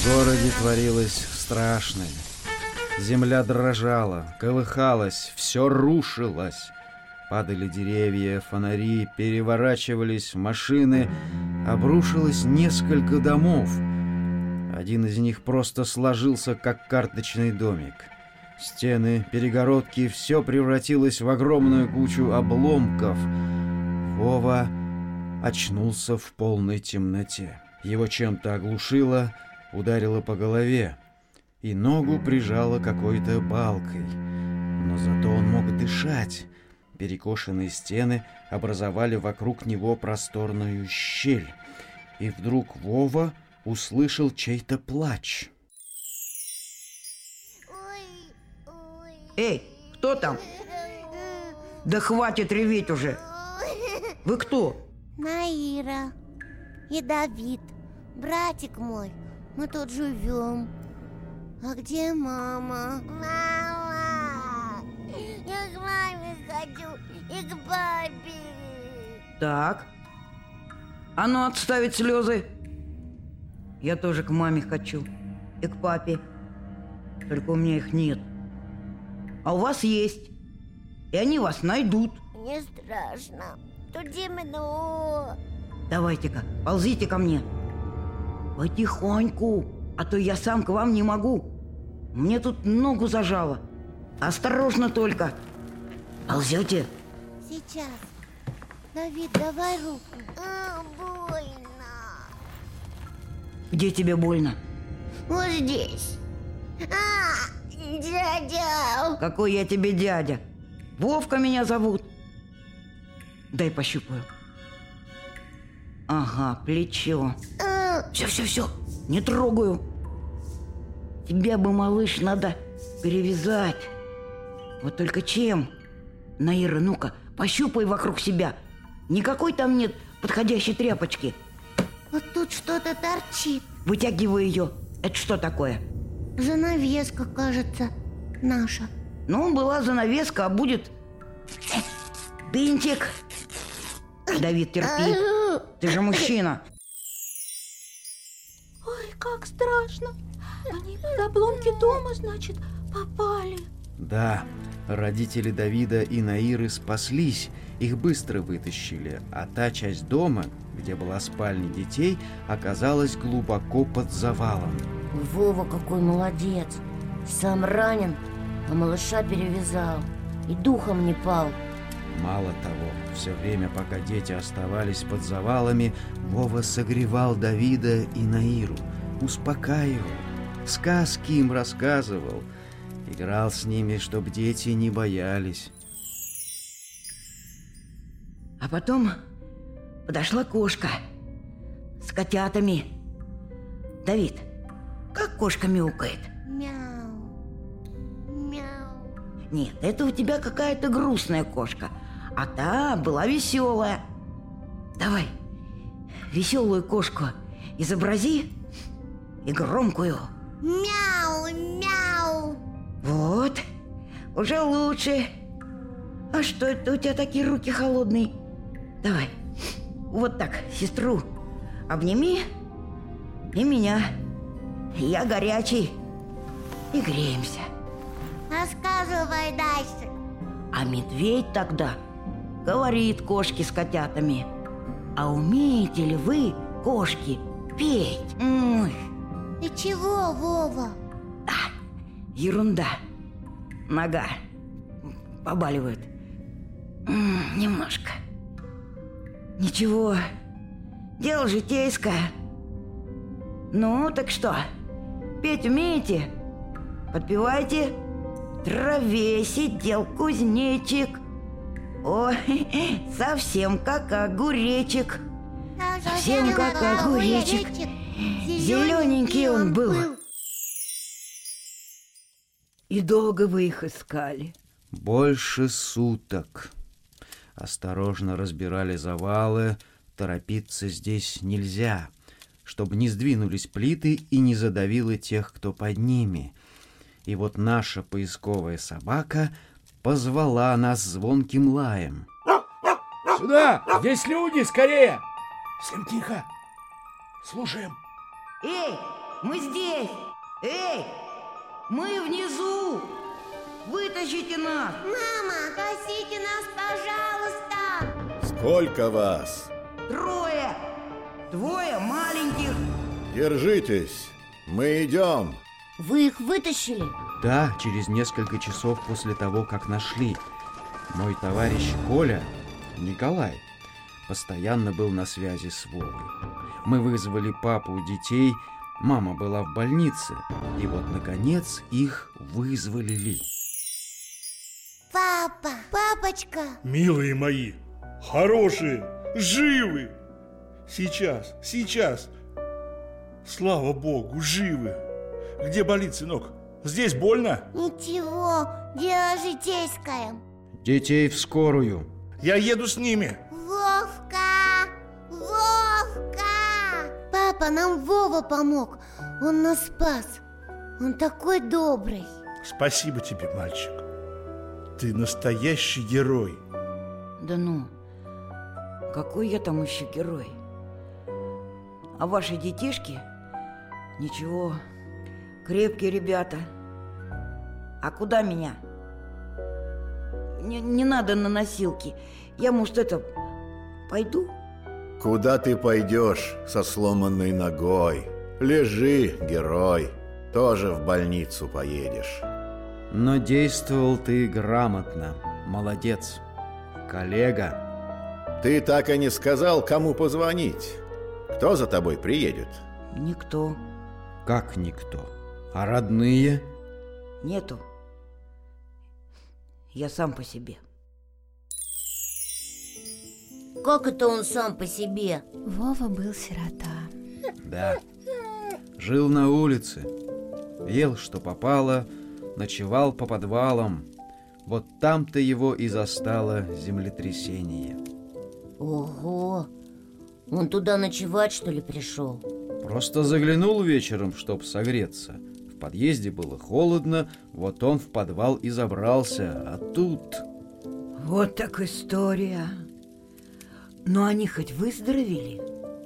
В городе творилось страшное. Земля дрожала, колыхалась, все рушилось. Падали деревья, фонари, переворачивались машины, обрушилось несколько домов. Один из них просто сложился, как карточный домик. Стены, перегородки, все превратилось в огромную кучу обломков. Вова очнулся в полной темноте. Его чем-то оглушило, ударило по голове, и ногу прижало какой-то балкой. Но зато он мог дышать. Перекошенные стены образовали вокруг него просторную щель. И вдруг Вова услышал чей-то плач. Эй, кто там? Да хватит реветь уже. Вы кто? Наира и Давид, братик мой, мы тут живем. А где мама? Мама! Я к маме хочу и к папе. Так. А ну отставить слезы. Я тоже к маме хочу. И к папе. Только у меня их нет. А у вас есть. И они вас найдут. Мне страшно. Тут темно. Давайте-ка, ползите ко мне. Потихоньку, а то я сам к вам не могу. Мне тут ногу зажало. Осторожно только. Ползете? Сейчас. Давид, давай руку. А, больно. Где тебе больно? Вот здесь. А, Дядя! Какой я тебе дядя? Вовка меня зовут. Дай пощупаю. Ага, плечо. Все, все, все, не трогаю. Тебя бы, малыш, надо перевязать. Вот только чем? Наира, ну-ка, пощупай вокруг себя. Никакой там нет подходящей тряпочки. Вот тут что-то торчит. Вытягиваю ее. Это что такое? Занавеска, кажется, наша. Ну, была занавеска, а будет бинтик. Давид, терпи. Ты же мужчина. Как страшно. Они под обломки дома, значит, попали. Да, родители Давида и Наиры спаслись, их быстро вытащили, а та часть дома, где была спальня детей, оказалась глубоко под завалом. Вова какой молодец. Сам ранен, а малыша перевязал. И духом не пал. Мало того, все время, пока дети оставались под завалами, Вова согревал Давида и Наиру, успокаивал, сказки им рассказывал, играл с ними, чтобы дети не боялись. А потом подошла кошка с котятами. Давид, как кошка мяукает? Мяу. Мяу. Нет, это у тебя какая-то грустная кошка, а та была веселая. Давай, веселую кошку изобрази и громкую. Мяу, мяу. Вот, уже лучше. А что это у тебя такие руки холодные? Давай, вот так, сестру обними и меня. Я горячий. И греемся. Рассказывай дальше. А медведь тогда говорит кошке с котятами. А умеете ли вы, кошки, петь? Ой, Ты чего, Вова? ерунда. Нога побаливает. М, Немножко. Ничего. Дело житейское. Ну, так что? Петь умеете? Подпевайте. Траве сидел кузнечик. Ой, совсем как огуречек. Совсем как огуречек. Зелененький он был. И долго вы их искали? Больше суток. Осторожно разбирали завалы, торопиться здесь нельзя, чтобы не сдвинулись плиты и не задавило тех, кто под ними. И вот наша поисковая собака позвала нас звонким лаем. Сюда! Здесь люди, скорее! Всем тихо! Слушаем. Эй, мы здесь! Эй, мы внизу! Вытащите нас! Мама, спасите нас, пожалуйста! Сколько вас? Трое! Двое маленьких! Держитесь, мы идем. Вы их вытащили? Да, через несколько часов после того, как нашли. Мой товарищ Коля, Николай, постоянно был на связи с Вовой. Мы вызвали папу детей, мама была в больнице, и вот, наконец, их вызволили. Папа, папочка. Милые мои, хорошие, живы. Сейчас, сейчас. Слава богу, живы. Где болит, сынок? Здесь больно? Ничего, дело житейское. Детей в скорую. Я еду с ними. Вовка! Вовка! Папа, нам Вова помог. Он нас спас. Он такой добрый. Спасибо тебе, мальчик. Ты настоящий герой. Да ну, какой я там еще герой? А ваши детишки? Ничего, крепкие ребята. А куда меня? Не, не надо на носилки. Я, может, это, пойду? Куда ты пойдешь со сломанной ногой? Лежи, герой. Тоже в больницу поедешь. Но действовал ты грамотно. Молодец. Коллега. Ты так и не сказал, кому позвонить. Кто за тобой приедет? Никто. Как никто? А родные? Нету. Я сам по себе. Как это он сам по себе? Вова был сирота. Да. Жил на улице. Ел, что попало, ночевал по подвалам. Вот там-то его и застало землетрясение. Ого! Он туда ночевать, что ли, пришел? Просто заглянул вечером, чтоб согреться. В подъезде было холодно, вот он в подвал и забрался, а тут... Вот так история. Но они хоть выздоровели?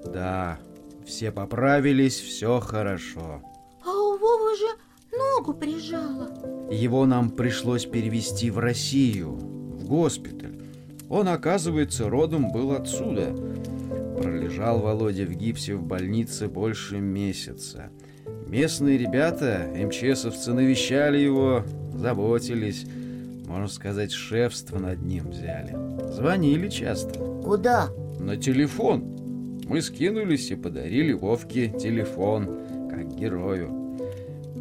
Да, все поправились, все хорошо. А у Вовы же ногу прижало. Его нам пришлось перевести в Россию, в госпиталь. Он, оказывается, родом был отсюда. Пролежал Володя в гипсе в больнице больше месяца. Местные ребята, МЧСовцы, навещали его, заботились. Можно сказать, шефство над ним взяли. Звонили часто. Куда? На телефон. Мы скинулись и подарили Вовке телефон, как герою.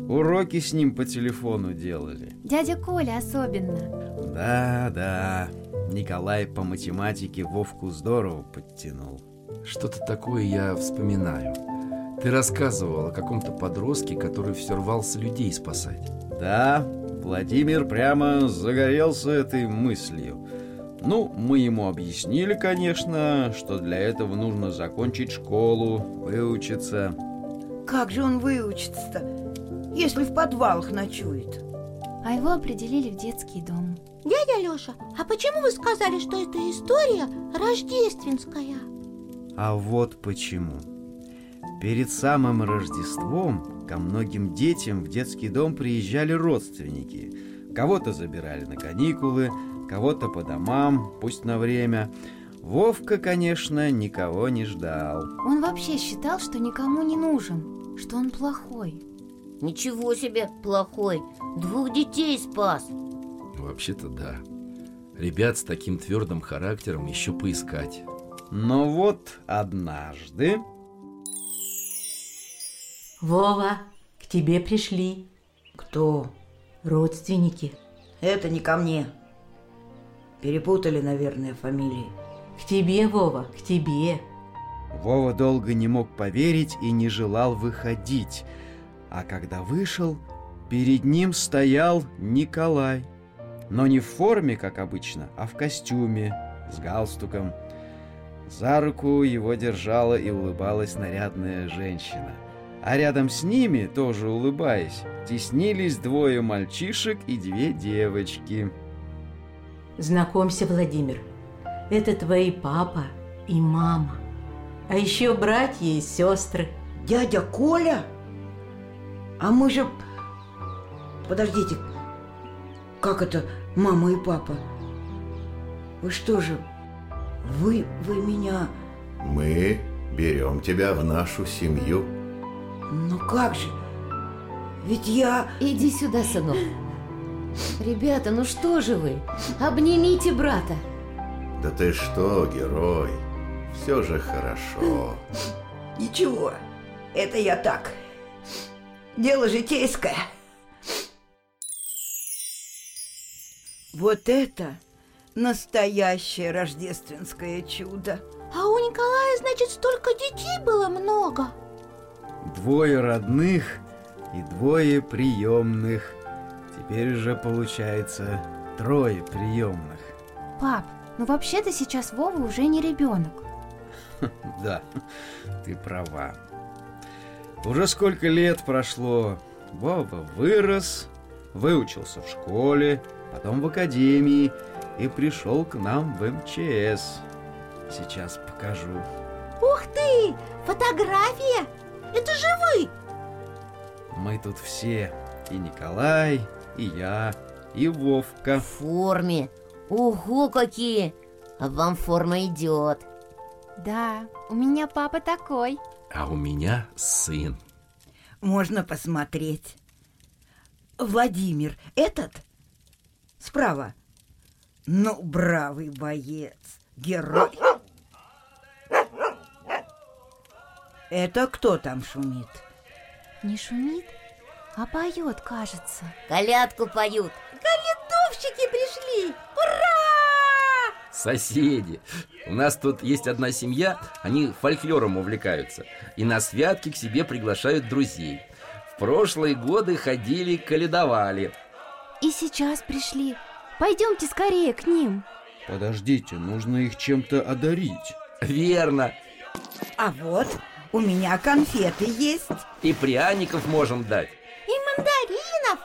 Уроки с ним по телефону делали. Дядя Коля особенно. Да, да. Николай по математике Вовку здорово подтянул. Что-то такое я вспоминаю. Ты рассказывал о каком-то подростке, который все рвался людей спасать. Да, Владимир прямо загорелся этой мыслью. Ну, мы ему объяснили, конечно, что для этого нужно закончить школу, выучиться. Как же он выучится-то, если в подвалах ночует? А его определили в детский дом. Дядя Лёша, а почему вы сказали, что эта история рождественская? А вот почему. Перед самым Рождеством ко многим детям в детский дом приезжали родственники. Кого-то забирали на каникулы, кого-то по домам, пусть на время. Вовка, конечно, никого не ждал. Он вообще считал, что никому не нужен, что он плохой. Ничего себе, плохой. Двух детей спас. Вообще-то да. Ребят с таким твердым характером еще поискать. Но вот однажды... Вова, к тебе пришли. Кто? Родственники. Это не ко мне. Перепутали, наверное, фамилии. К тебе, Вова, к тебе. Вова долго не мог поверить и не желал выходить. А когда вышел, перед ним стоял Николай. Но не в форме, как обычно, а в костюме, с галстуком. За руку его держала и улыбалась нарядная женщина. А рядом с ними, тоже улыбаясь, теснились двое мальчишек и две девочки. Знакомься, Владимир. Это твои папа и мама. А еще братья и сестры. Дядя Коля? А мы же... Подождите, как это мама и папа? Вы что же, вы, вы меня... Мы берем тебя в нашу семью. Ну как же? Ведь я... Иди сюда, сынок. Ребята, ну что же вы? Обнимите брата. Да ты что, герой? Все же хорошо. Ничего, это я так. Дело житейское. Вот это настоящее рождественское чудо. А у Николая, значит, столько детей было много. Двое родных и двое приемных. Теперь же получается трое приемных. Пап, ну вообще-то сейчас Вова уже не ребенок. Да, ты права. Уже сколько лет прошло. Вова вырос, выучился в школе, потом в академии и пришел к нам в МЧС. Сейчас покажу. Ух ты! Фотография! Это же вы! Мы тут все. И Николай, и я, и Вовка. В форме. Ого, какие! А вам форма идет. Да, у меня папа такой. А у меня сын. Можно посмотреть. Владимир, этот? Справа. Ну, бравый боец, герой. Это кто там шумит? Не шумит, А поет, кажется. Колядку поют. Колядовщики пришли! Ура! Соседи. У нас тут есть одна семья, они фольклором увлекаются. И на святки к себе приглашают друзей. В прошлые годы ходили, калядовали. И сейчас пришли. Пойдемте скорее к ним. Подождите, нужно их чем-то одарить. Верно. А вот, у меня конфеты есть. И пряников можем дать. И мандаринов!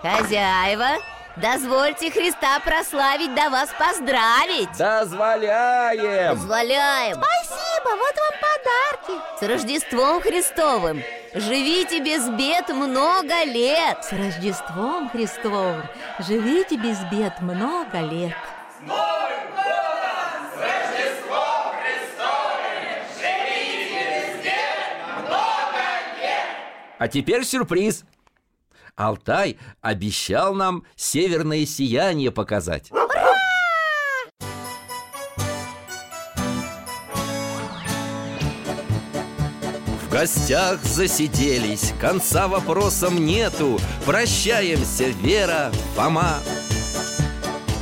Хозяева, дозвольте Христа прославить, да вас поздравить Дозволяем! Позволяем Спасибо, вот вам подарки С Рождеством Христовым Живите без бед много лет С Рождеством Христовым Живите без бед много лет А теперь сюрприз. Алтай обещал нам северное сияние показать. В гостях засиделись, конца вопросам нету. Прощаемся, Вера, Фома.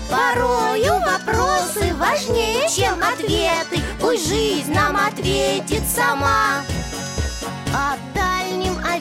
Порою вопросы важнее, чем ответы Пусть жизнь нам ответит сама О дальнем, о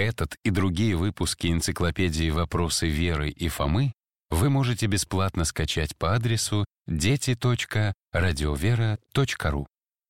Этот и другие выпуски энциклопедии «Вопросы Веры и Фомы» вы можете бесплатно скачать по адресу дети.радиовера.ру.